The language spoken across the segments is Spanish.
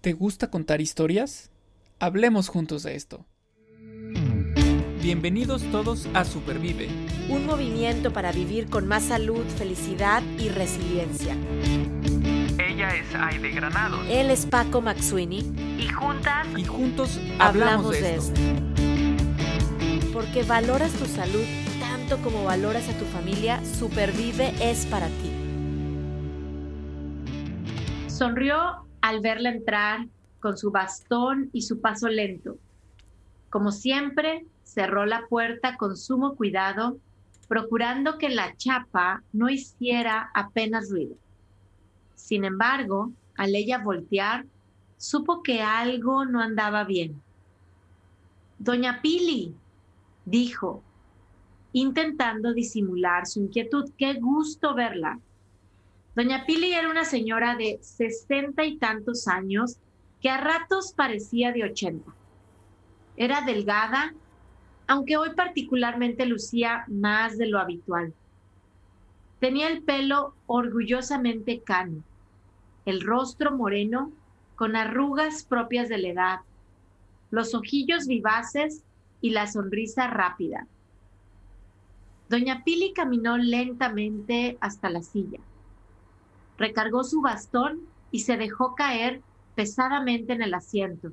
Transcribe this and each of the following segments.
¿Te gusta contar historias? Hablemos juntos de esto. Bienvenidos todos a Supervive, un movimiento para vivir con más salud, felicidad y resiliencia. Ella es Aide Granados. Él es Paco Maxuini. Y juntas y juntos hablamos, de, esto. Porque valoras tu salud tanto como valoras a tu familia, Supervive es para ti. Sonrió al verla entrar con su bastón y su paso lento. Como siempre, cerró la puerta con sumo cuidado, procurando que la chapa no hiciera apenas ruido. Sin embargo, al ella voltear, supo que algo no andaba bien. Doña Pili, dijo, intentando disimular su inquietud, qué gusto verla. Doña Pili era una señora de sesenta y tantos años que a ratos parecía de ochenta. Era delgada, aunque hoy particularmente lucía más de lo habitual. Tenía el pelo orgullosamente cano, el rostro moreno con arrugas propias de la edad, los ojillos vivaces y la sonrisa rápida. Doña Pili caminó lentamente hasta la silla recargó su bastón y se dejó caer pesadamente en el asiento.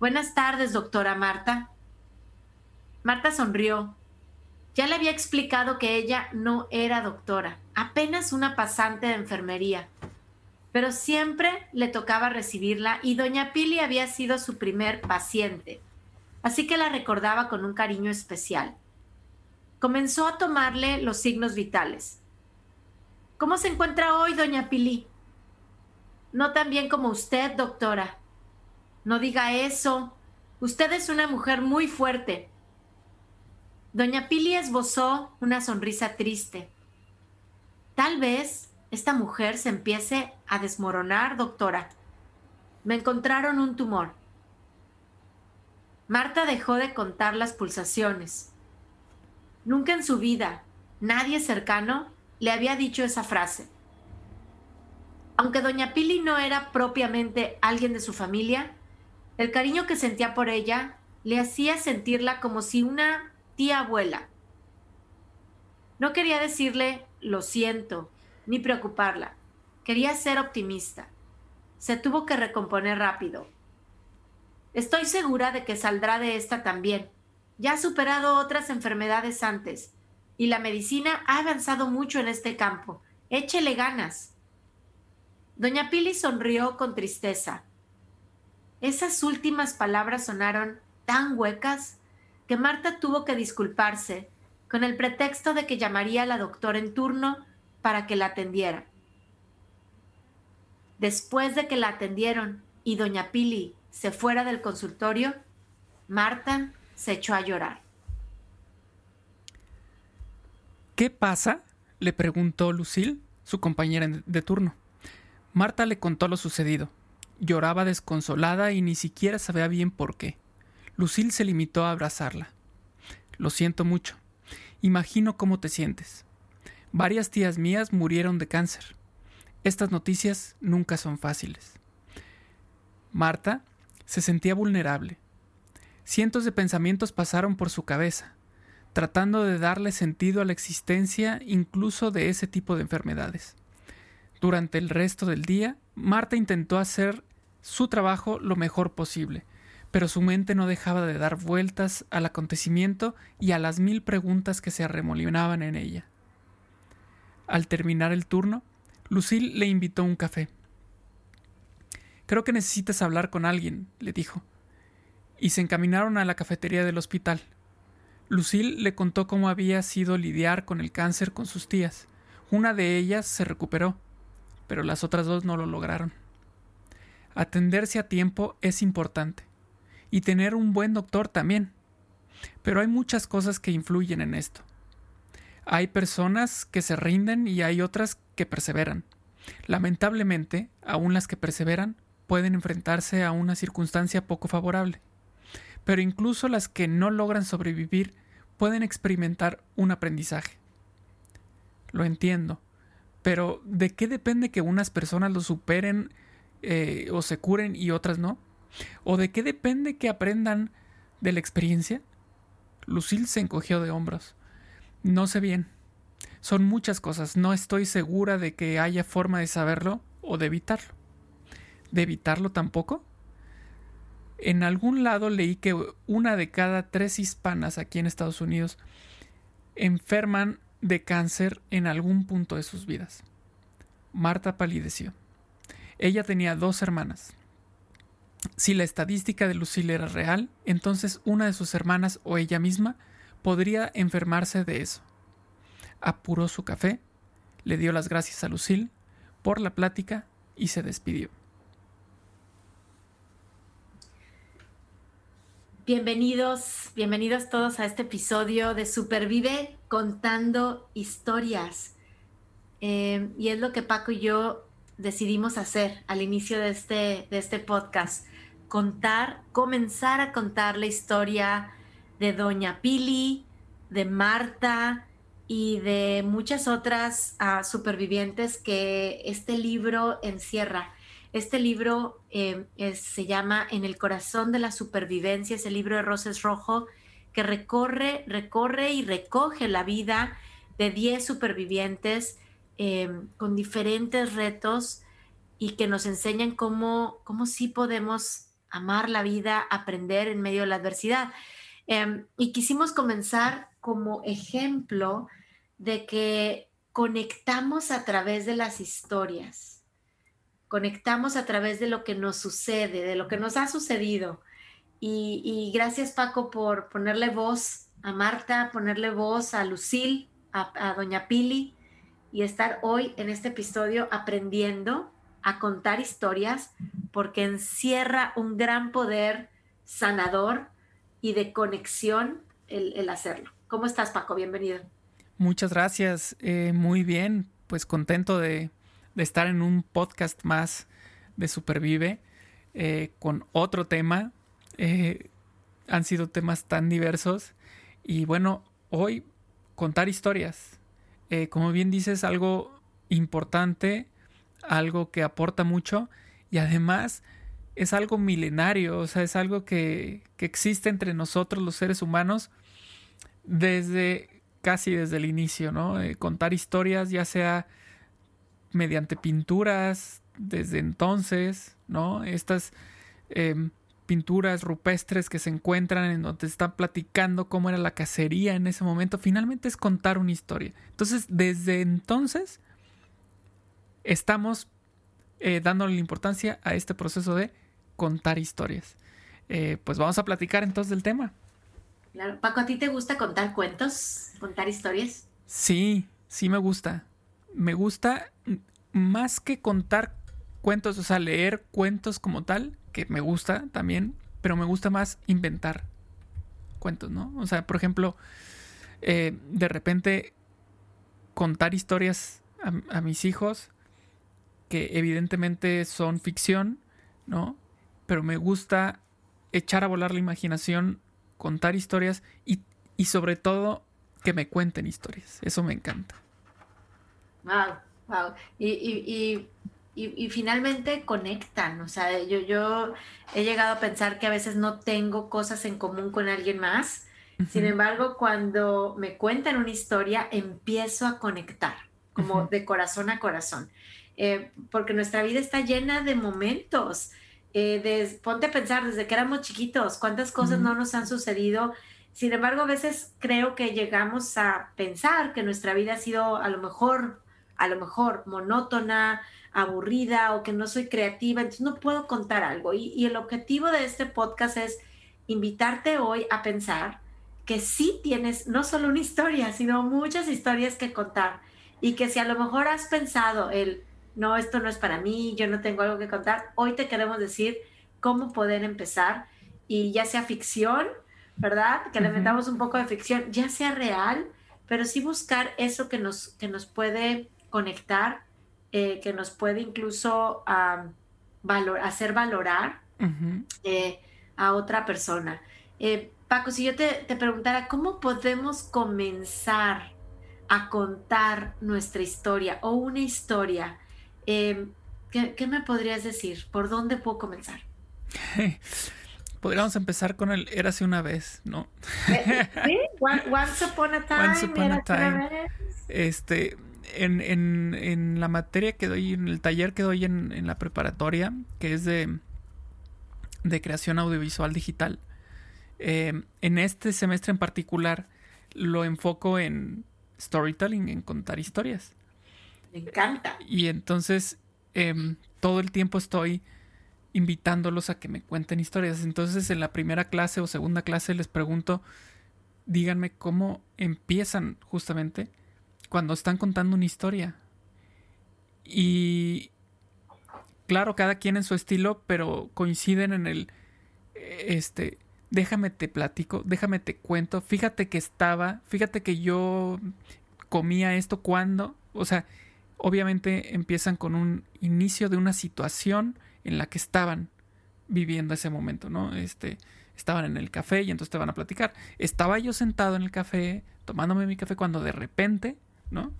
Buenas tardes, doctora Marta. Marta sonrió. Ya le había explicado que ella no era doctora, apenas una pasante de enfermería, pero siempre le tocaba recibirla y doña Pili había sido su primer paciente, así que la recordaba con un cariño especial. Comenzó a tomarle los signos vitales. ¿Cómo se encuentra hoy, doña Pili? No tan bien como usted, doctora. No diga eso. Usted es una mujer muy fuerte. Doña Pili esbozó una sonrisa triste. Tal vez esta mujer se empiece a desmoronar, doctora. Me encontraron un tumor. Marta dejó de contar las pulsaciones. Nunca en su vida nadie cercano le había dicho esa frase. Aunque doña Pili no era propiamente alguien de su familia, el cariño que sentía por ella le hacía sentirla como si una tía abuela. No quería decirle lo siento, ni preocuparla. Quería ser optimista. Se tuvo que recomponer rápido. Estoy segura de que saldrá de esta también. Ya ha superado otras enfermedades antes y la medicina ha avanzado mucho en este campo. Échele ganas. Doña Pili sonrió con tristeza. Esas últimas palabras sonaron tan huecas que Marta tuvo que disculparse con el pretexto de que llamaría a la doctora en turno para que la atendiera. Después de que la atendieron y doña Pili se fuera del consultorio, Marta se echó a llorar. ¿Qué pasa? le preguntó Lucille, su compañera de turno. Marta le contó lo sucedido. Lloraba desconsolada y ni siquiera sabía bien por qué. Lucille se limitó a abrazarla. Lo siento mucho. Imagino cómo te sientes. Varias tías mías murieron de cáncer. Estas noticias nunca son fáciles. Marta se sentía vulnerable. Cientos de pensamientos pasaron por su cabeza tratando de darle sentido a la existencia incluso de ese tipo de enfermedades. Durante el resto del día, Marta intentó hacer su trabajo lo mejor posible, pero su mente no dejaba de dar vueltas al acontecimiento y a las mil preguntas que se arremolinaban en ella. Al terminar el turno, Lucille le invitó un café. Creo que necesitas hablar con alguien, le dijo, y se encaminaron a la cafetería del hospital. Lucille le contó cómo había sido lidiar con el cáncer con sus tías. Una de ellas se recuperó, pero las otras dos no lo lograron. Atenderse a tiempo es importante, y tener un buen doctor también. Pero hay muchas cosas que influyen en esto. Hay personas que se rinden y hay otras que perseveran. Lamentablemente, aún las que perseveran pueden enfrentarse a una circunstancia poco favorable pero incluso las que no logran sobrevivir pueden experimentar un aprendizaje. Lo entiendo, pero ¿de qué depende que unas personas lo superen eh, o se curen y otras no? ¿O de qué depende que aprendan de la experiencia? Lucille se encogió de hombros. No sé bien. Son muchas cosas. No estoy segura de que haya forma de saberlo o de evitarlo. ¿De evitarlo tampoco? En algún lado leí que una de cada tres hispanas aquí en Estados Unidos enferman de cáncer en algún punto de sus vidas. Marta palideció. Ella tenía dos hermanas. Si la estadística de Lucille era real, entonces una de sus hermanas o ella misma podría enfermarse de eso. Apuró su café, le dio las gracias a Lucille por la plática y se despidió. Bienvenidos, bienvenidos todos a este episodio de Supervive contando historias. Eh, y es lo que Paco y yo decidimos hacer al inicio de este, de este podcast. Contar, comenzar a contar la historia de Doña Pili, de Marta y de muchas otras uh, supervivientes que este libro encierra. Este libro eh, se llama En el corazón de la supervivencia, es el libro de Roses Rojo, que recorre, recorre y recoge la vida de 10 supervivientes eh, con diferentes retos y que nos enseñan cómo, cómo sí podemos amar la vida, aprender en medio de la adversidad. Eh, y quisimos comenzar como ejemplo de que conectamos a través de las historias conectamos a través de lo que nos sucede, de lo que nos ha sucedido. Y, gracias Paco por ponerle voz a Marta, ponerle voz a Lucil, a, Doña Pili y estar hoy en este episodio aprendiendo a contar historias porque encierra un gran poder sanador y de conexión el, hacerlo. ¿Cómo estás Paco? Bienvenido. Muchas gracias, eh, muy bien, pues contento de, de estar en un podcast más de Supervive eh, con otro tema. Eh, han sido temas tan diversos. Y bueno, hoy contar historias. Eh, como bien dices, algo importante, algo que aporta mucho y además es algo milenario, o sea, es algo que, que existe entre nosotros los seres humanos desde casi desde el inicio, ¿no? contar historias, ya sea mediante pinturas desde entonces, ¿no? Estas em, pinturas rupestres que se encuentran en donde están platicando cómo era la cacería en ese momento, finalmente es contar una historia. Entonces, desde entonces, estamos eh, dándole importancia a este proceso de contar historias. Eh, pues vamos a platicar entonces del tema. Claro. Paco, ¿a ti te gusta contar cuentos, contar historias? Sí, sí me gusta me gusta más que contar cuentos, o sea, leer cuentos como tal, que me gusta también, pero me gusta más inventar cuentos, ¿no? O sea, por ejemplo, eh, de repente contar historias a, mis hijos que evidentemente son ficción, ¿no? Pero me gusta echar a volar la imaginación, contar historias y, y sobre todo que me cuenten historias. Eso me encanta. Wow, wow. Y, y, y, y, finalmente conectan. O sea, yo, yo he llegado a pensar que a veces no tengo cosas en común con alguien más. Sin embargo, cuando me cuentan una historia, empiezo a conectar, como de corazón a corazón. Eh, porque nuestra vida está llena de momentos. Eh, ponte a pensar, desde que éramos chiquitos, cuántas cosas no nos han sucedido. Sin embargo, a veces creo que llegamos a pensar que nuestra vida ha sido a lo mejor a lo mejor monótona, aburrida o que no soy creativa, entonces no puedo contar algo. Y, el objetivo de este podcast es invitarte hoy a pensar que sí tienes no solo una historia, sino muchas historias que contar. Y que si a lo mejor has pensado el, no, esto no es para mí, yo no tengo algo que contar, hoy te queremos decir cómo poder empezar. Y ya sea ficción, ¿verdad? Que le metamos un poco de ficción, ya sea real, pero sí buscar eso que nos, que nos puede conectar, eh, que nos puede incluso hacer valorar eh, a otra persona. Eh, Paco, si yo te, preguntara, ¿cómo podemos comenzar a contar nuestra historia o una historia? ¿Qué ¿Qué, me podrías decir? ¿Por dónde puedo comenzar? Podríamos empezar con el Érase una vez, ¿no? Sí, Once Upon a Time. Once Upon a Time. Este, en, en, en, la materia que doy, en el taller que doy en, en la preparatoria, que es de, de creación audiovisual digital, eh, en este semestre en particular lo enfoco en storytelling, en contar historias. Me encanta. Y entonces em, todo el tiempo estoy invitándolos a que me cuenten historias. Entonces en la primera clase o segunda clase les pregunto, díganme cómo empiezan justamente cuando están contando una historia. Y claro, cada quien en su estilo, pero coinciden en el, este, déjame te platico, déjame te cuento, fíjate que estaba, fíjate que yo comía esto cuando, o sea, obviamente empiezan con un inicio de una situación en la que estaban viviendo ese momento, ¿no? Este, estaban en el café y entonces te van a platicar. Estaba yo sentado en el café, tomándome mi café cuando de repente, ¿no?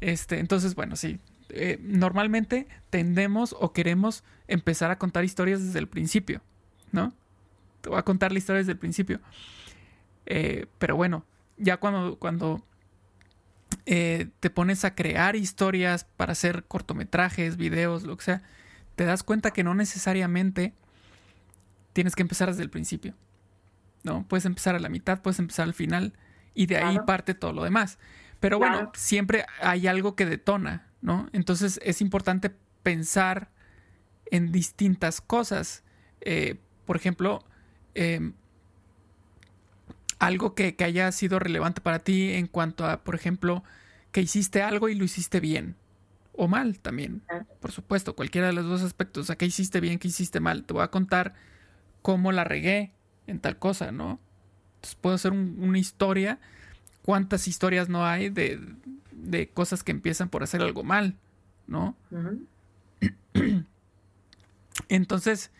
Este, entonces, bueno, sí, eh, normalmente tendemos o queremos empezar a contar historias desde el principio, ¿no? Te voy a contar la historia desde el principio. Eh, pero bueno, ya cuando, cuando eh, te pones a crear historias para hacer cortometrajes, videos, lo que sea, te das cuenta que no necesariamente tienes que empezar desde el principio. ¿No? Puedes empezar a la mitad, puedes empezar al final y de ahí parte todo lo demás. Pero bueno, siempre hay algo que detona, ¿no? Entonces es importante pensar en distintas cosas. Eh, por ejemplo, em, algo que, haya sido relevante para ti en cuanto a, por ejemplo, que hiciste algo y lo hiciste bien. O mal también, por supuesto, cualquiera de los dos aspectos. O sea, que hiciste bien, que hiciste mal. Te voy a contar cómo la regué en tal cosa, ¿no? Entonces puedo hacer una historia. ¿Cuántas historias no hay de, de, cosas que empiezan por hacer algo mal, ¿no? Entonces,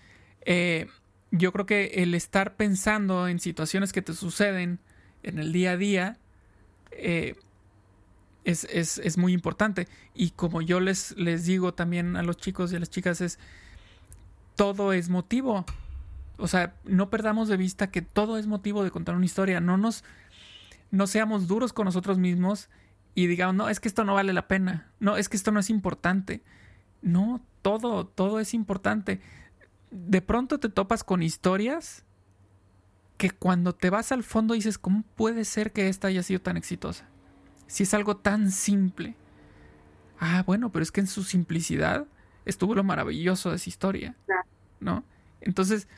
eh, yo creo que el estar pensando en situaciones que te suceden en el día a día eh, es, muy importante. Y como yo les, les digo también a los chicos y a las chicas, es todo es motivo. O sea, no perdamos de vista que todo es motivo de contar una historia. No nos no seamos duros con nosotros mismos y digamos, no, es que esto no vale la pena. No, es que esto no es importante. No, todo, todo es importante de pronto te topas con historias que cuando te vas al fondo dices, ¿cómo puede ser que esta haya sido tan exitosa? Si es algo tan simple. Ah, bueno, pero es que en su simplicidad estuvo lo maravilloso de esa historia. ¿No? Entonces,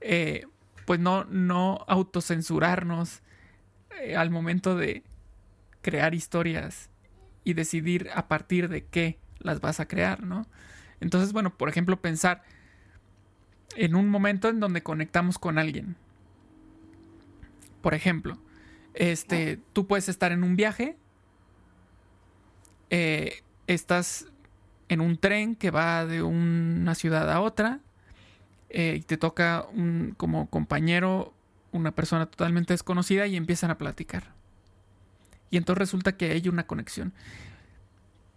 eh, pues no, no autocensurarnos eh, al momento de crear historias y decidir a partir de qué las vas a crear, ¿no? Entonces, bueno, por ejemplo, pensar, en un momento en donde conectamos con alguien. Por ejemplo, este, tú puedes estar en un viaje, eh, estás en un tren que va de una ciudad a otra eh, y te toca un, como compañero una persona totalmente desconocida y empiezan a platicar. Y entonces resulta que hay una conexión.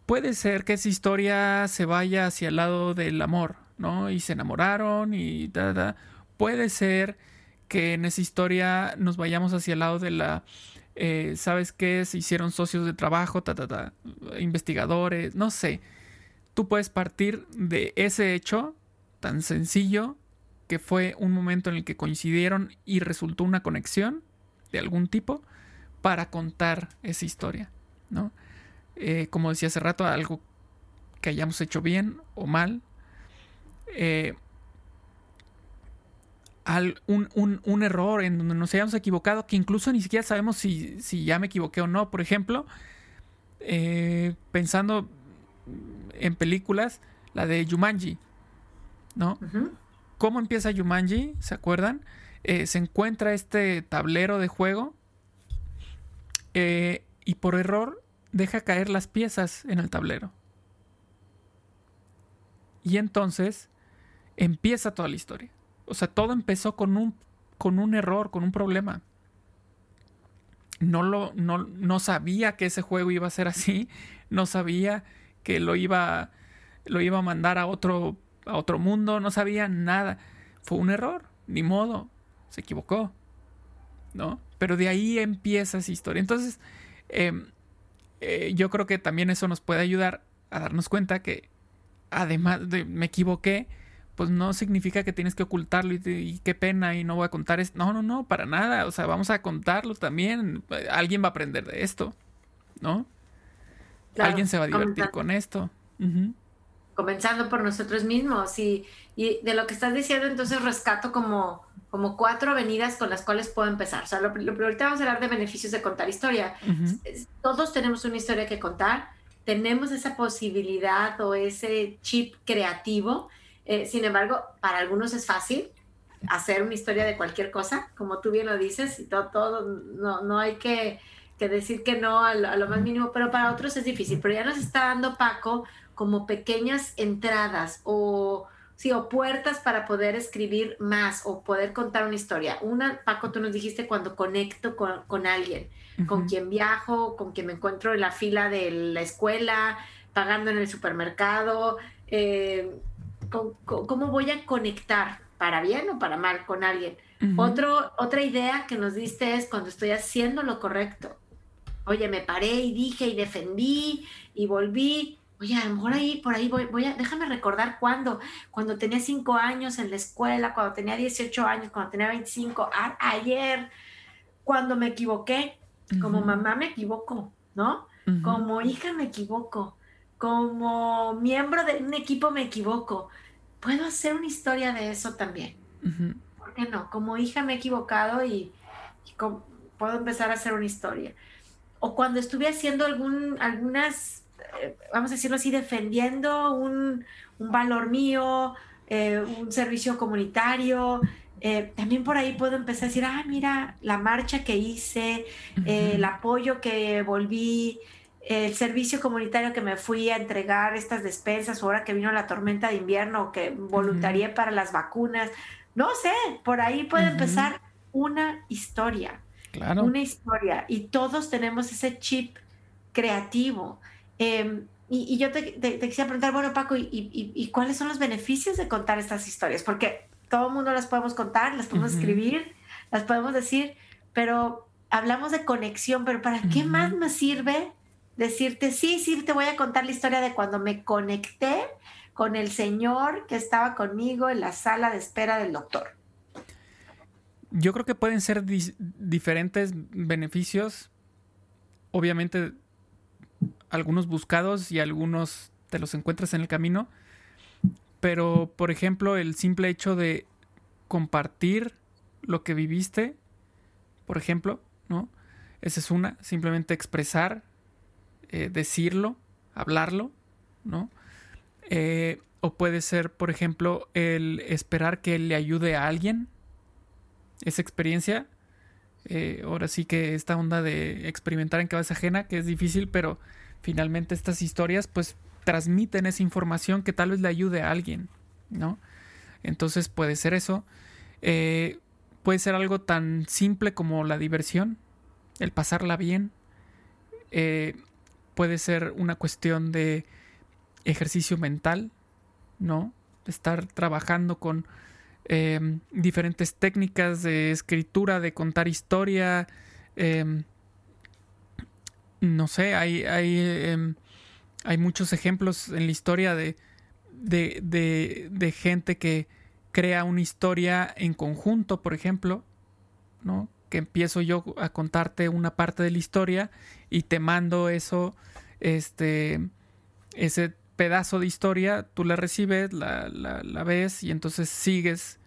Puede ser que esa historia se vaya hacia el lado del amor, ¿no? Y se enamoraron y da, Puede ser que en esa historia nos vayamos hacia el lado de la, eh, ¿sabes qué? Se hicieron socios de trabajo, ta, ta, ta, investigadores, no sé. Tú puedes partir de ese hecho tan sencillo que fue un momento en el que coincidieron y resultó una conexión de algún tipo para contar esa historia, ¿no? Eh, como decía hace rato, algo que hayamos hecho bien o mal, eh, un, error en donde nos hayamos equivocado, que incluso ni siquiera sabemos si, ya me equivoqué o no. Por ejemplo, eh, pensando en películas, la de Jumanji, ¿no? ¿Cómo empieza Jumanji? ¿Se acuerdan? Eh, se encuentra este tablero de juego y por error deja caer las piezas en el tablero. Y entonces empieza toda la historia. O sea, todo empezó con un, con un error, con un problema. No, lo, no, sabía que ese juego iba a ser así, no sabía que lo iba, lo iba a mandar a otro, a otro mundo, no sabía nada. Fue un error, ni modo, se equivocó, ¿no? Pero de ahí empieza esa historia. Entonces, em, eh, yo creo que también eso nos puede ayudar a darnos cuenta que, además de me equivoqué, pues no significa que tienes que ocultarlo y, qué pena y no voy a contar esto. No, no, no, para nada. O sea, vamos a contarlo también. Alguien va a aprender de esto, ¿no? Alguien se va a divertir con esto. Comenzando por nosotros mismos. Y, y, de lo que estás diciendo, entonces rescato como, como cuatro avenidas con las cuales puedo empezar. O sea, lo, lo ahorita vamos a hablar de beneficios de contar historia. Todos tenemos una historia que contar. Tenemos esa posibilidad o ese chip creativo eh, sin embargo, para algunos es fácil hacer una historia de cualquier cosa, como tú bien lo dices, y todo, todo no, no hay que, decir que no a lo, más mínimo, pero para otros es difícil. Pero ya nos está dando Paco como pequeñas entradas o, sí, o puertas para poder escribir más o poder contar una historia. Una, Paco, tú nos dijiste cuando conecto con, alguien, con quien viajo, con quien me encuentro en la fila de la escuela, pagando en el supermercado, eh, cómo voy a conectar para bien o para mal con alguien. Otro, otra idea que nos diste es cuando estoy haciendo lo correcto. Oye, me paré y dije y defendí y volví. Oye, a lo mejor ahí, por ahí voy, voy a, déjame recordar cuándo, cuando tenía cinco años en la escuela, cuando tenía 18 años, cuando tenía 25, ayer, cuando me equivoqué, como mamá me equivoco, ¿no? Como hija me equivoco como miembro de un equipo me equivoco. Puedo hacer una historia de eso también. ¿Por qué no? Como hija me he equivocado y, puedo empezar a hacer una historia. O cuando estuve haciendo algún, algunas, vamos a decirlo así, defendiendo un, valor mío, eh, un servicio comunitario, eh, también por ahí puedo empezar a decir, ah, mira, la marcha que hice, el apoyo que volví, el servicio comunitario que me fui a entregar estas despensas, ahora que vino la tormenta de invierno, que voluntarié para las vacunas, no sé, por ahí puede empezar una historia. Claro. Una historia. Y todos tenemos ese chip creativo. Em, y, yo te, quisiera preguntar, bueno, Paco, ¿y, cuáles son los beneficios de contar estas historias? Porque todo el mundo las podemos contar, las podemos escribir, las podemos decir, pero hablamos de conexión, pero ¿para qué más me sirve decirte, sí, sí, te voy a contar la historia de cuando me conecté con el señor que estaba conmigo en la sala de espera del doctor. Yo creo que pueden ser diferentes beneficios, obviamente algunos buscados y algunos te los encuentras en el camino, pero por ejemplo el simple hecho de compartir lo que viviste, por ejemplo, ¿no? Esa es una, simplemente expresar eh, decirlo, hablarlo, ¿no? Eh, o puede ser, por ejemplo, el esperar que le ayude a alguien. Esa experiencia. Eh, ahora sí que esta onda de experimentar en cabeza ajena, que es difícil, pero finalmente estas historias pues transmiten esa información que tal vez le ayude a alguien, ¿no? Entonces puede ser eso. puede ser algo tan simple como la diversión, el pasarla bien. Eh, puede ser una cuestión de ejercicio mental, ¿no? Estar trabajando con em, diferentes técnicas de escritura, de contar historia. No sé, hay, hay, em, hay, muchos ejemplos en la historia de, de, de, de, gente que crea una historia en conjunto, por ejemplo, ¿no? que empiezo yo a contarte una parte de la historia y te mando eso, este, ese pedazo de historia, tú la recibes, la, la, ves y entonces sigues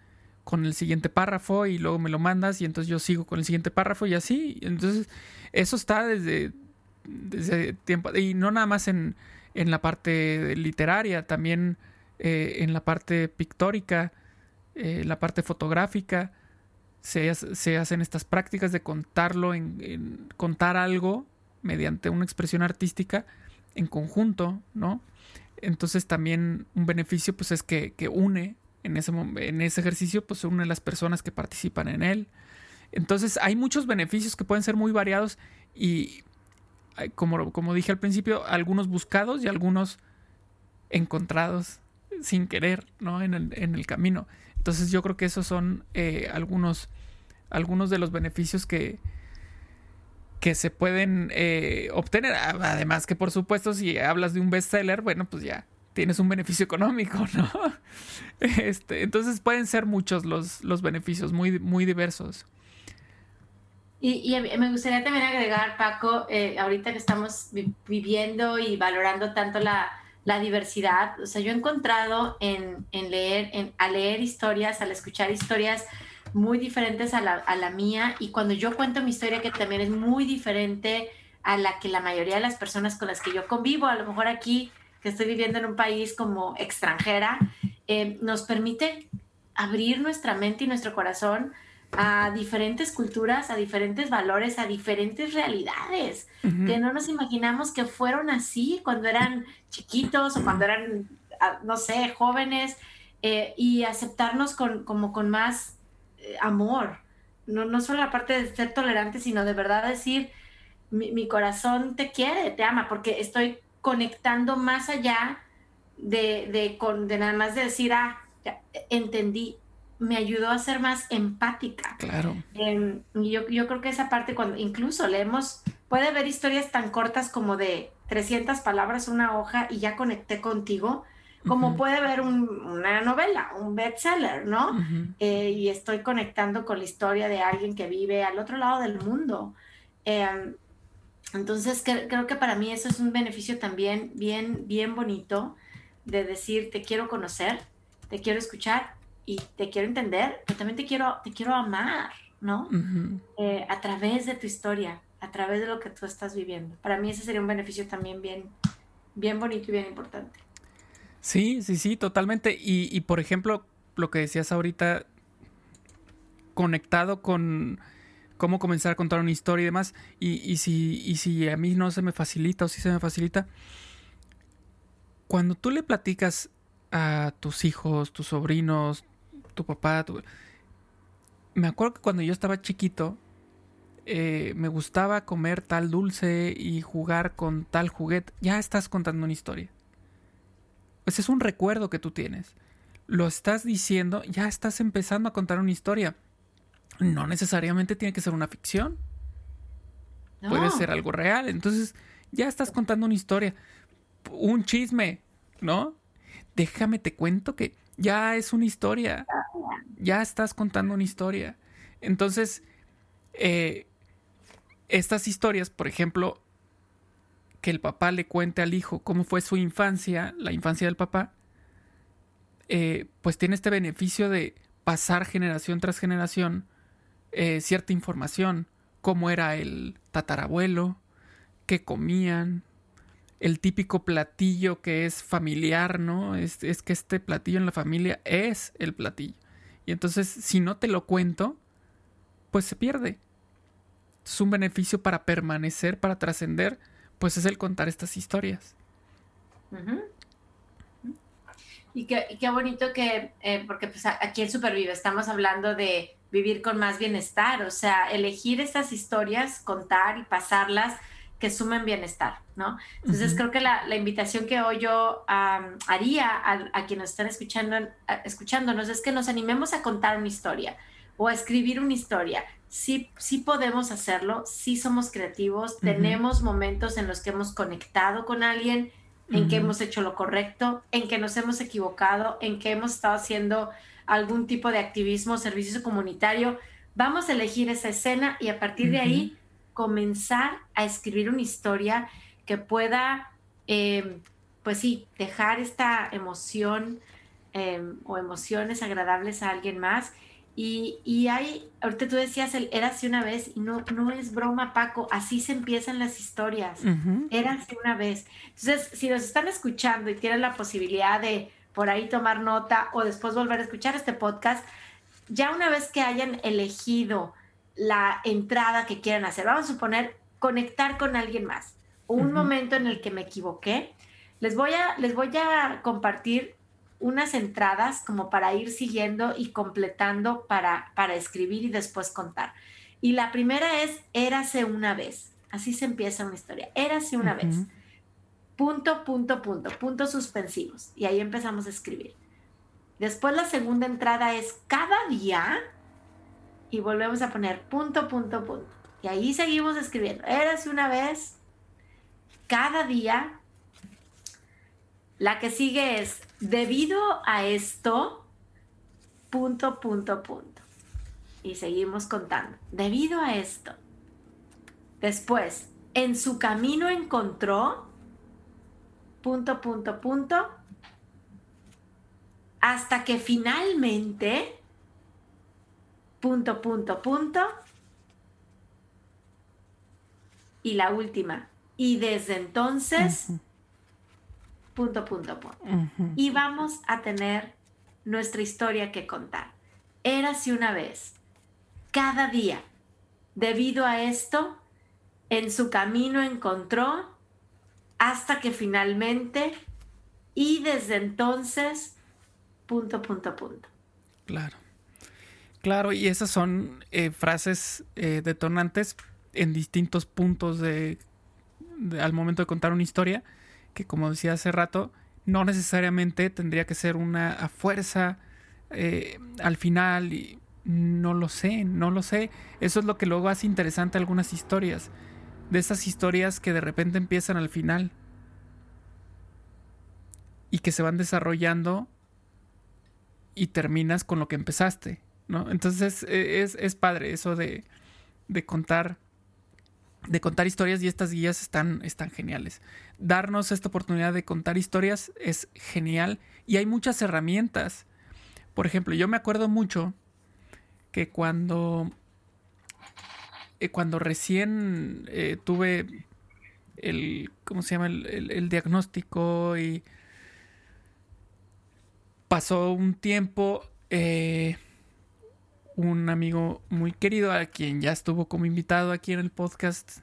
con el siguiente párrafo y luego me lo mandas y entonces yo sigo con el siguiente párrafo y así. Entonces, eso está desde, desde tiempo, y no nada más en, en la parte literaria, también eh, en la parte pictórica, eh, la parte fotográfica se, hacen estas prácticas de contarlo, en, contar algo mediante una expresión artística en conjunto, ¿no? Entonces también un beneficio pues es que, une en ese, en ese ejercicio pues se unen las personas que participan en él. Entonces hay muchos beneficios que pueden ser muy variados y como, como dije al principio, algunos buscados y algunos encontrados sin querer, ¿no? En el, en el camino. Entonces yo creo que esos son eh, algunos, algunos de los beneficios que, que se pueden eh, obtener. Además que por supuesto si hablas de un bestseller, bueno, pues ya tienes un beneficio económico, ¿no? Este, entonces pueden ser muchos los, los beneficios, muy, muy diversos. Y, me gustaría también agregar, Paco, eh, ahorita que estamos viviendo y valorando tanto la, la, diversidad, o sea, yo he encontrado en, en leer, en, al leer historias, al escuchar historias muy diferentes a la, a la mía, y cuando yo cuento mi historia, que también es muy diferente a la que la mayoría de las personas con las que yo convivo, a lo mejor aquí que estoy viviendo en un país como extranjera, eh, nos permite abrir nuestra mente y nuestro corazón a diferentes culturas, a diferentes valores, a diferentes realidades, que no nos imaginamos que fueron así cuando eran chiquitos o cuando eran, ah, no sé, jóvenes, eh, y aceptarnos con, como con más eh, amor. No, no solo la parte de ser tolerante, sino de verdad decir, mi, mi corazón te quiere, te ama, porque estoy conectando más allá de, de, con, de nada más de decir, ah, entendí, me ayudó a ser más empática. Claro. Y yo, yo, creo que esa parte, cuando incluso leemos, puede haber historias tan cortas como de 300 palabras, una hoja, y ya conecté contigo, como puede haber una novela, un bestseller, ¿no? Eh, y estoy conectando con la historia de alguien que vive al otro lado del mundo. Eh, entonces, creo que para mí eso es un beneficio también bien, bien bonito de decir, te quiero conocer, te quiero escuchar y te quiero entender, pero también te quiero, te quiero amar, ¿no? Eh, a través de tu historia, a través de lo que tú estás viviendo. Para mí ese sería un beneficio también bien, bien bonito y bien importante. Sí, sí, sí, totalmente. Y, y por ejemplo, lo que decías ahorita, conectado con cómo comenzar a contar una historia y demás. Y, si, y si a mí no se me facilita o si se me facilita, cuando tú le platicas a tus hijos, tus sobrinos, tu papá, me acuerdo que cuando yo estaba chiquito, eh, me gustaba comer tal dulce y jugar con tal juguete, ya estás contando una historia. Pues es un recuerdo que tú tienes. Lo estás diciendo, ya estás empezando a contar una historia no necesariamente tiene que ser una ficción. Puede ser algo real. Entonces, ya estás contando una historia. Un chisme, ¿no? Déjame te cuento que ya es una historia. Ya estás contando una historia. Entonces, eh, estas historias, por ejemplo, que el papá le cuente al hijo cómo fue su infancia, la infancia del papá, eh, pues tiene este beneficio de pasar generación tras generación eh, cierta información, cómo era el tatarabuelo, qué comían, el típico platillo que es familiar, ¿no? Es, que este platillo en la familia es el platillo. Y entonces, si no te lo cuento, pues se pierde. Es un beneficio para permanecer, para trascender, pues es el contar estas historias. Y qué, qué bonito que, eh, porque pues aquí en Supervive estamos hablando de vivir con más bienestar, o sea, elegir estas historias, contar y pasarlas que sumen bienestar, ¿no? Entonces creo que la, invitación que hoy yo haría a, quienes están escuchando, escuchándonos es que nos animemos a contar una historia o a escribir una historia. Sí, sí podemos hacerlo, sí somos creativos, tenemos momentos en los que hemos conectado con alguien, en que hemos hecho lo correcto, en que nos hemos equivocado, en que hemos estado haciendo algún tipo de activismo, servicio comunitario, vamos a elegir esa escena y a partir de ahí comenzar a escribir una historia que pueda, em, pues sí, dejar esta emoción em, o emociones agradables a alguien más. Y, y, hay, ahorita tú decías, el era así una vez, y no, no es broma, Paco, así se empiezan las historias. Era así una vez. Entonces, si nos están escuchando y tienen la posibilidad de por ahí tomar nota o después volver a escuchar este podcast, ya una vez que hayan elegido la entrada que quieran hacer, vamos a suponer conectar con alguien más, un momento en el que me equivoqué, les voy a, les voy a compartir unas entradas como para ir siguiendo y completando para, para escribir y después contar. Y la primera es Érase una vez. Así se empieza una historia. Érase una vez. punto, punto, punto, puntos suspensivos. Y ahí empezamos a escribir. Después la segunda entrada es cada día y volvemos a poner punto, punto, punto. Y ahí seguimos escribiendo. Érase una vez, cada día. La que sigue es, debido a esto, punto, punto, punto. Y seguimos contando. Debido a esto. Después, en su camino encontró, punto, punto, punto, hasta que finalmente, punto, punto, punto, y la última, y desde entonces, punto, punto, punto. Y vamos a tener nuestra historia que contar. Érase una vez, cada día, debido a esto, en su camino encontró hasta que finalmente y desde entonces, punto, punto, punto. Claro. Claro, y esas son eh, frases eh, detonantes en distintos puntos de, al momento de contar una historia, que como decía hace rato, no necesariamente tendría que ser una a fuerza eh, al final y no lo sé, no lo sé. Eso es lo que luego hace interesante algunas historias de esas historias que de repente empiezan al final y que se van desarrollando y terminas con lo que empezaste, ¿no? Entonces es, es padre eso de, de, contar de contar historias y estas guías están, están geniales. Darnos esta oportunidad de contar historias es genial y hay muchas herramientas. Por ejemplo, yo me acuerdo mucho que cuando eh, cuando recién eh, tuve el, ¿cómo se llama? El, diagnóstico y pasó un tiempo, eh, un amigo muy querido a quien ya estuvo como invitado aquí en el podcast,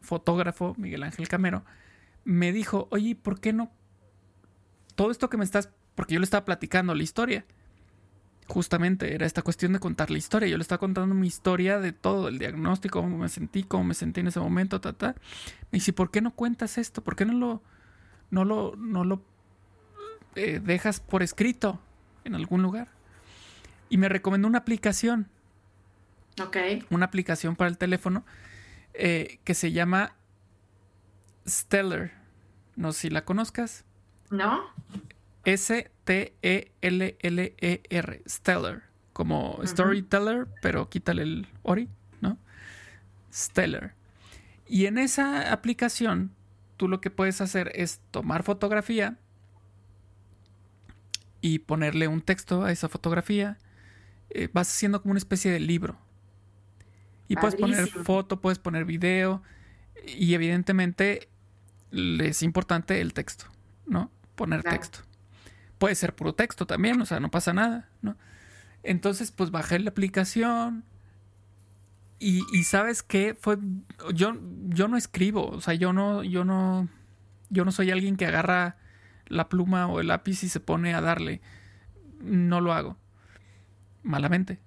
fotógrafo Miguel Ángel Camero, me dijo, oye, ¿por qué no? Todo esto que me estás, porque yo le estaba platicando la historia justamente era esta cuestión de contar la historia. Yo le estaba contando mi historia de todo, el diagnóstico, cómo me sentí, cómo me sentí en ese momento, ta, ta. Me dice, ¿por qué no cuentas esto? ¿Por qué no lo, no lo, no lo eh, dejas por escrito en algún lugar? Y me recomendó una aplicación. Ok. Una aplicación para el teléfono eh, que se llama Stellar. No sé si la conozcas. No. S-T-E-L-L-E-R, Stellar, como storyteller, pero quítale el ori, ¿no? Stellar. Y en esa aplicación, tú lo que puedes hacer es tomar fotografía y ponerle un texto a esa fotografía. Eh, vas haciendo como una especie de libro. Y puedes poner foto, puedes poner video. Y evidentemente es importante el texto, ¿no? Poner texto. Puede ser puro texto también, o sea, no pasa nada, ¿no? Entonces, pues bajé la aplicación y, y sabes qué, fue, yo, yo no escribo, o sea, yo no, yo no, yo no soy alguien que agarra la pluma o el lápiz y se pone a darle. No lo hago. Malamente,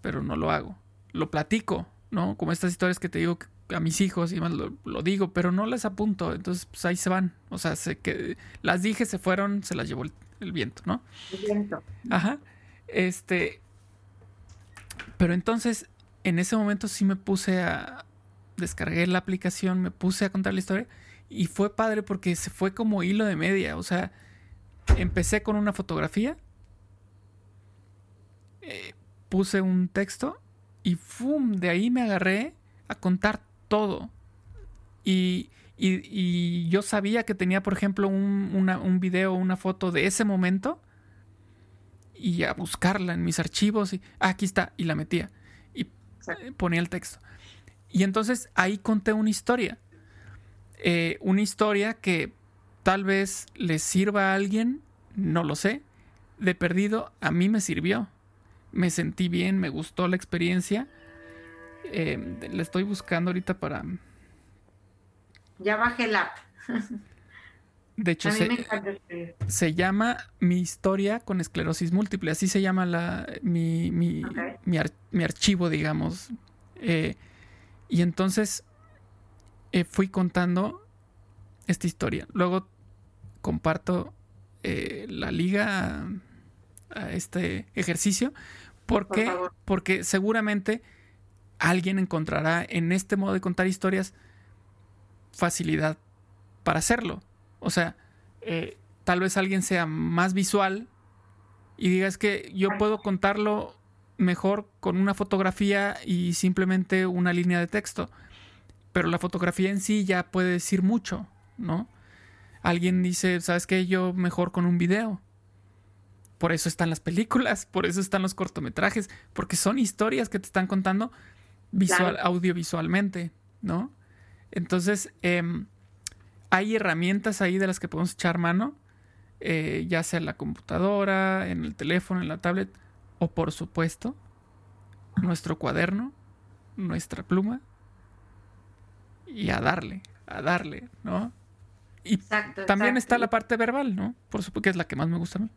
pero no lo hago. Lo platico, ¿no? Como estas historias que te digo a mis hijos y más lo, lo, digo, pero no les apunto. Entonces, pues ahí se van. O sea, se, que, las dije, se fueron, se las llevó el, el viento, ¿no? El viento. Ajá. Este. Pero entonces, en ese momento sí me puse a. Descargué la aplicación, me puse a contar la historia. Y fue padre porque se fue como hilo de media. O sea, empecé con una fotografía. Eh, puse un texto. Y ¡fum! De ahí me agarré a contar todo. Y y, yo sabía que tenía, por ejemplo, un, una, un video o una foto de ese momento y a buscarla en mis archivos y ah, aquí está y la metía y ponía el texto. Y entonces ahí conté una historia. Eh, una historia que tal vez le sirva a alguien, no lo sé. De perdido, a mí me sirvió. Me sentí bien, me gustó la experiencia. Eh, le estoy buscando ahorita para, ya bajé el app. De hecho, se, llama Mi historia con esclerosis múltiple. Así se llama la, mi, mi, mi, archivo, digamos. Eh, y entonces eh, fui contando esta historia. Luego comparto eh, la liga a, este ejercicio porque, porque seguramente alguien encontrará en este modo de contar historias facilidad para hacerlo. O sea, eh, tal vez alguien sea más visual y diga es que yo puedo contarlo mejor con una fotografía y simplemente una línea de texto. Pero la fotografía en sí ya puede decir mucho, ¿no? Alguien dice, ¿sabes qué? Yo mejor con un video. Por eso están las películas, por eso están los cortometrajes, porque son historias que te están contando visual, audiovisualmente, ¿no? Entonces, em, hay herramientas ahí de las que podemos echar mano, eh, ya sea en la computadora, en el teléfono, en la tablet, o por supuesto, nuestro cuaderno, nuestra pluma, y a darle, a darle, ¿no? Y también está la parte verbal, ¿no? Por supuesto que es la que más me gusta a mí.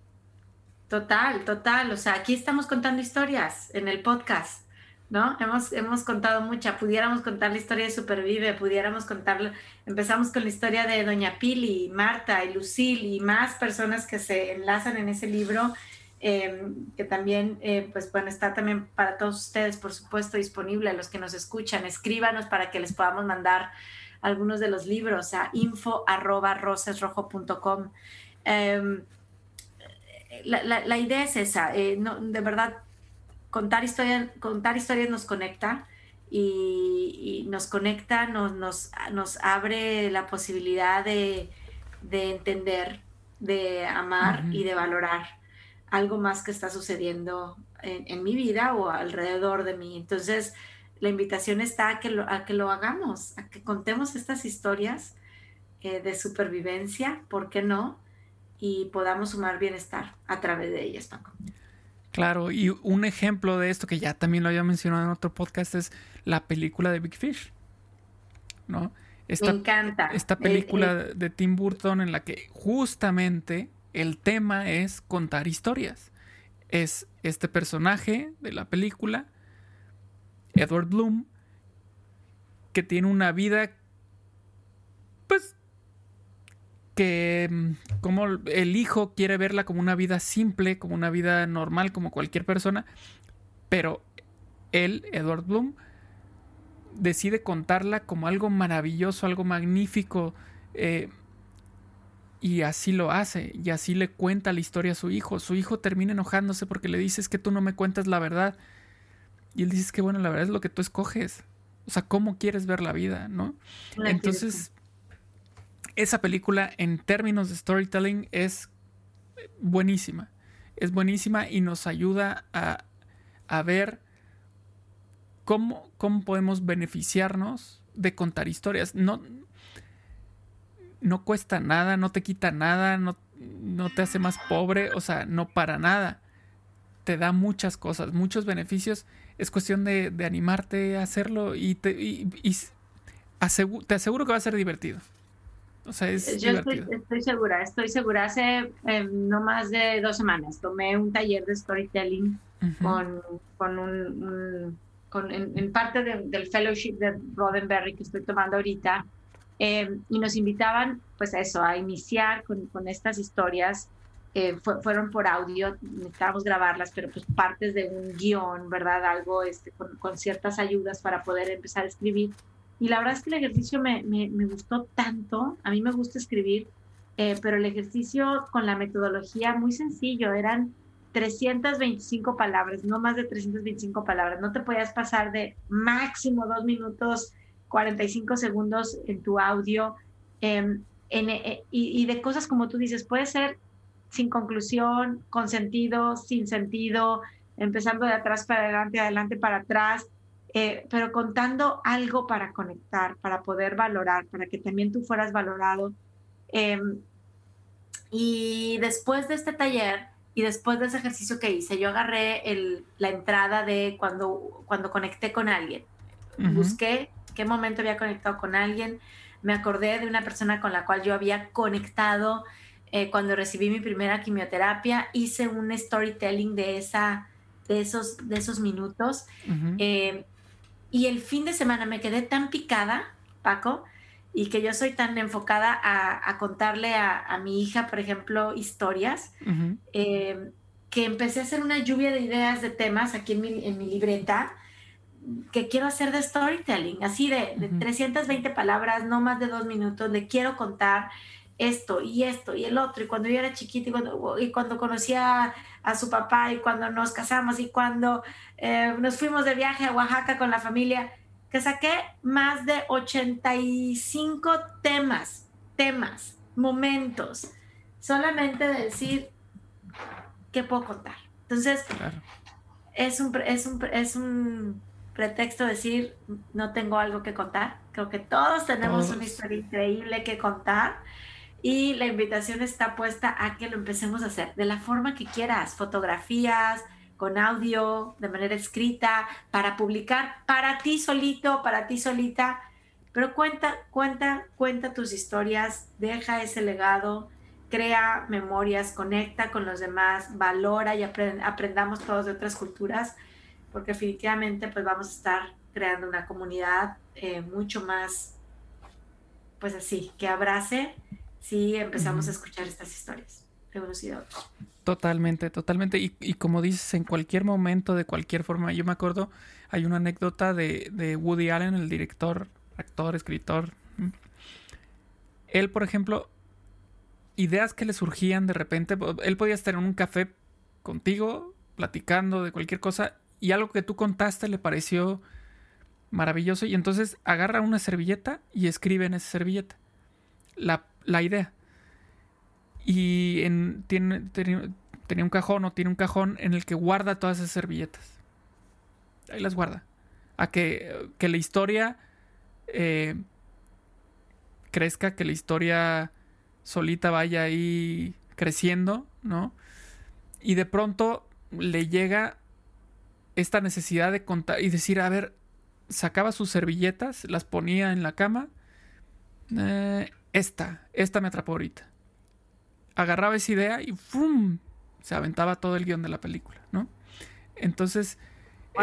Total, total. O sea, aquí estamos contando historias en el podcast, ¿no? Hemos, hemos contado mucha. Pudiéramos contar la historia de Supervive, pudiéramos contarlo. Empezamos con la historia de Doña Pili, Marta y Lucille y más personas que se enlazan en ese libro, em, que también, eh, pues bueno, está también para todos ustedes, por supuesto, disponible a los que nos escuchan. Escríbanos para que les podamos mandar algunos de los libros a info arroba rosesrojo.com. Em, la, idea es esa, eh, de verdad, contar, historia, contar historias nos conecta y, nos conecta, nos, nos, nos, abre la posibilidad de, entender, de amar y de valorar algo más que está sucediendo en, mi vida o alrededor de mí. Entonces, la invitación está a que lo, a que lo hagamos, a que contemos estas historias eh, de supervivencia, ¿por qué no? Y podamos sumar bienestar a través de ellas, Paco. Claro, y un ejemplo de esto que ya también lo había mencionado en otro podcast es la película de Big Fish. ¿No? Esta, Me encanta. Esta película de Tim Burton en la que justamente el tema es contar historias. Es este personaje de la película Edward Bloom, que tiene una vida, pues, que mm, como el hijo quiere verla como una vida simple, como una vida normal, como cualquier persona, pero él, Edward Bloom, decide contarla como algo maravilloso, algo magnífico, eh, y así lo hace, y así le cuenta la historia a su hijo. Su hijo termina enojándose porque le dices que tú no me cuentas la verdad. Y él dice que bueno, la verdad es lo que tú escoges. O sea, cómo quieres ver la vida, ¿no? Entonces, esa película en términos de storytelling es buenísima. Es buenísima y nos ayuda a, a ver cómo, cómo podemos beneficiarnos de contar historias. No, no cuesta nada, no te quita nada, no, no te hace más pobre, o sea, no para nada. Te da muchas cosas, muchos beneficios es cuestión de, animarte a hacerlo y te, te aseguro que va a ser divertido. O sea, es Yo Estoy, segura, estoy segura. Hace em, no más de dos semanas tomé un taller de storytelling con, con un, con, en, parte del fellowship de Roddenberry que estoy tomando ahorita. Em, y nos invitaban, pues a eso, a iniciar con, con estas historias eh, fueron por audio, necesitábamos grabarlas, pero pues partes de un guion, ¿verdad? Algo este, con, ciertas ayudas para poder empezar a escribir. Y la verdad es que el ejercicio me, me, gustó tanto, a mí me gusta escribir, eh, pero el ejercicio con la metodología muy sencillo, eran 325 palabras, no más de 325 palabras, no te podías pasar de máximo dos minutos 45 segundos en tu audio. Em, en, eh, y, y, de cosas como tú dices, puede ser sin conclusión, con sentido, sin sentido, empezando de atrás para adelante, adelante para atrás, eh, pero contando algo para conectar, para poder valorar, para que también tú fueras valorado. Em, y después de este taller y después de ese ejercicio que hice, yo agarré el, la entrada de cuando, cuando conecté con alguien. Busqué qué momento había conectado con alguien, me acordé de una persona con la cual yo había conectado eh, cuando recibí mi primera quimioterapia, hice un storytelling de, esa, de, esos, de esos minutos. Eh, y el fin de semana me quedé tan picada, Paco, y que yo soy tan enfocada a, contarle a, mi hija, por ejemplo, historias, eh, que empecé a hacer una lluvia de ideas de temas aquí en mi, en mi libreta que quiero hacer de storytelling, así de, 320 palabras, no más de dos minutos, le quiero contar esto y esto y el otro, y cuando yo era chiquita y cuando, y cuando conocí a, su papá y cuando nos casamos y cuando eh, nos fuimos de viaje a Oaxaca con la familia, que saqué más de 85 temas, temas, momentos, solamente de decir qué puedo contar. Entonces, es, un, es, un, es un pretexto decir no tengo algo que contar. Creo que todos tenemos una historia increíble que contar y la invitación está puesta a que lo empecemos a hacer de la forma que quieras, fotografías, con audio, de manera escrita, para publicar para ti solito, para ti solita. Pero cuenta, cuenta, cuenta tus historias, deja ese legado, crea memorias, conecta con los demás, valora y aprendamos todos de otras culturas porque definitivamente pues vamos a estar creando una comunidad eh, mucho más, pues así, que abrace si empezamos a escuchar estas historias de unos y de otros. Totalmente, totalmente. Y, como dices, en cualquier momento, de cualquier forma, yo me acuerdo, hay una anécdota de, de Woody Allen, el director, actor, escritor. Él, por ejemplo, ideas que le surgían de repente, él podía estar en un café contigo, platicando de cualquier cosa, y algo que tú contaste le pareció maravilloso y entonces agarra una servilleta y escribe en esa servilleta la, idea. Y en, tiene, tenía un cajón o tiene un cajón en el que guarda todas esas servilletas. Ahí las guarda. A que, que la historia eh, crezca, que la historia solita vaya ahí creciendo, ¿no? Y de pronto le llega esta necesidad de contar y decir, a ver, sacaba sus servilletas, las ponía en la cama. Eh, esta, esta me atrapó ahorita. Agarraba esa idea y ¡fum! se aventaba todo el guion de la película, ¿no? Entonces,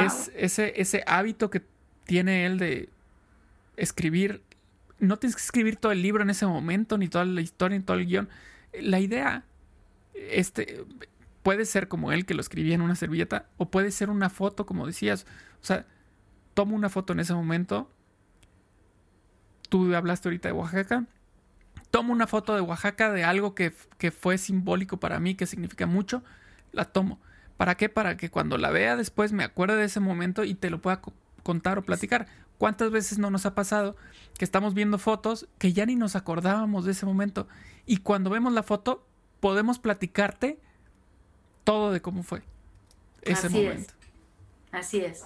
es ese, ese hábito que tiene él de escribir. No tienes que escribir todo el libro en ese momento, ni toda la historia, ni todo el guion. La idea, este, puede ser como él que lo escribía en una servilleta o puede ser una foto, como decías. O sea, tomo una foto en ese momento. Tú hablaste ahorita de Oaxaca. Tomo una foto de Oaxaca de algo que, fue simbólico para mí, que significa mucho. La tomo. ¿Para qué? Para que cuando la vea después me acuerde de ese momento y te lo pueda contar o platicar. ¿Cuántas veces no nos ha pasado que estamos viendo fotos que ya ni nos acordábamos de ese momento? Y cuando vemos la foto, podemos platicarte todo de cómo fue ese momento. Así es.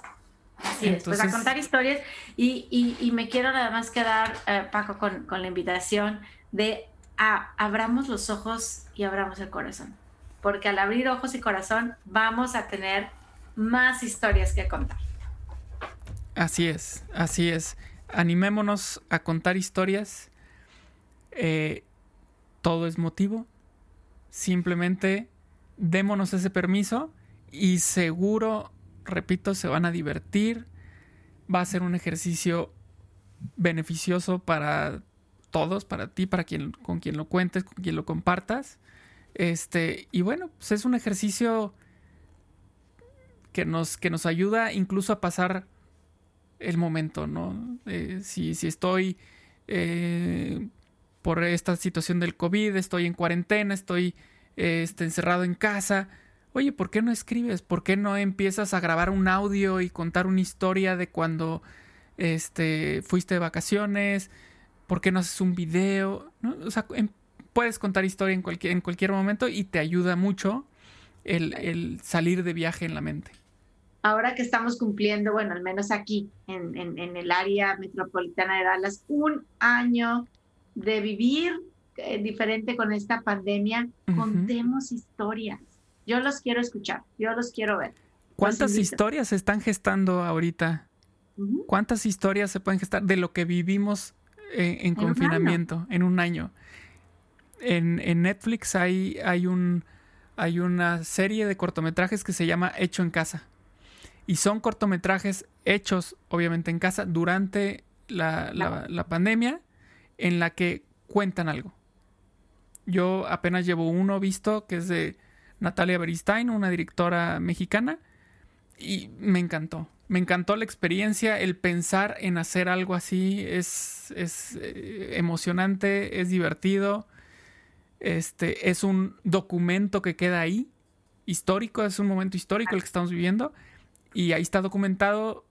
Así es. Pues a contar historias y, me quiero nada más quedar, eh, Paco, con, la invitación de abramos los ojos y abramos el corazón. Porque al abrir ojos y corazón vamos a tener más historias que contar. Así es, así es. Animémonos a contar historias. Eh, todo es motivo. Simplemente démonos ese permiso y seguro, repito, se van a divertir. Va a ser un ejercicio beneficioso para todos, para ti, para quien con quien lo cuentes, con quien lo compartas. Este, y bueno, pues es un ejercicio que nos, que nos ayuda incluso a pasar el momento, ¿no? Eh, si, si, estoy eh, por esta situación del COVID, estoy en cuarentena, estoy este, encerrado en casa. Oye, ¿por qué no escribes? ¿Por qué no empiezas a grabar un audio y contar una historia de cuando este, fuiste de vacaciones? ¿Por qué no haces un video? O sea, puedes contar historia en cualquier, en cualquier momento y te ayuda mucho el, salir de viaje en la mente. Ahora que estamos cumpliendo, bueno, al menos aquí en, en el área metropolitana de Dallas, un año de vivir eh, diferente con esta pandemia, contemos historias. Yo los quiero escuchar, yo los quiero ver. ¿Cuántas historias se están gestando ahorita? ¿Cuántas historias se pueden gestar de lo que vivimos en, confinamiento en un año? En, en, Netflix hay, hay, un, hay una serie de cortometrajes que se llama Hecho en Casa. Y son cortometrajes hechos, obviamente, en casa durante la, la pandemia en la que cuentan algo. Yo apenas llevo uno visto que es de Natalia Beristain, una directora mexicana, y me encantó. Me encantó la experiencia, el pensar en hacer algo así es, es eh, emocionante, es divertido. Este es un documento que queda ahí, histórico, es un momento histórico el que estamos viviendo. Y ahí está documentado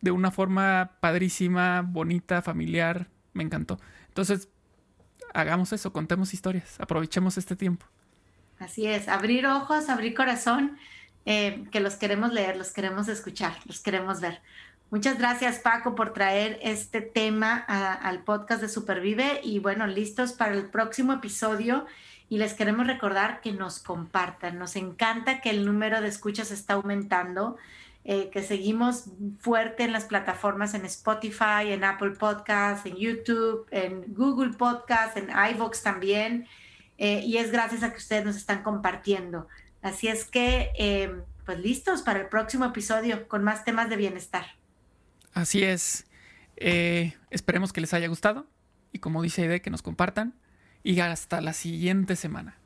de una forma padrísima, bonita, familiar. Me encantó. Entonces, hagamos eso, contemos historias, aprovechemos este tiempo. Así es, abrir ojos, abrir corazón, eh, que los queremos leer, los queremos escuchar, los queremos ver. Muchas gracias Paco por traer este tema al podcast de Supervive y bueno, listos para el próximo episodio y les queremos recordar que nos compartan. Nos encanta que el número de escuchas está aumentando. Eh, que seguimos fuerte en las plataformas en Spotify, en Apple Podcasts, en YouTube, en Google Podcasts, en iVoox también. Eh, y es gracias a que ustedes nos están compartiendo. Así es que, eh, pues listos para el próximo episodio con más temas de bienestar. Así es. esperemos que les haya gustado y como dice Aide, que nos compartan y hasta la siguiente semana.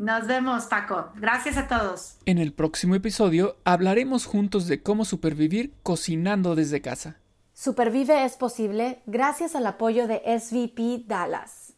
Nos vemos, Paco. Gracias a todos. En el próximo episodio hablaremos juntos de cómo supervivir cocinando desde casa. Supervive es posible gracias al apoyo de SVP Dallas.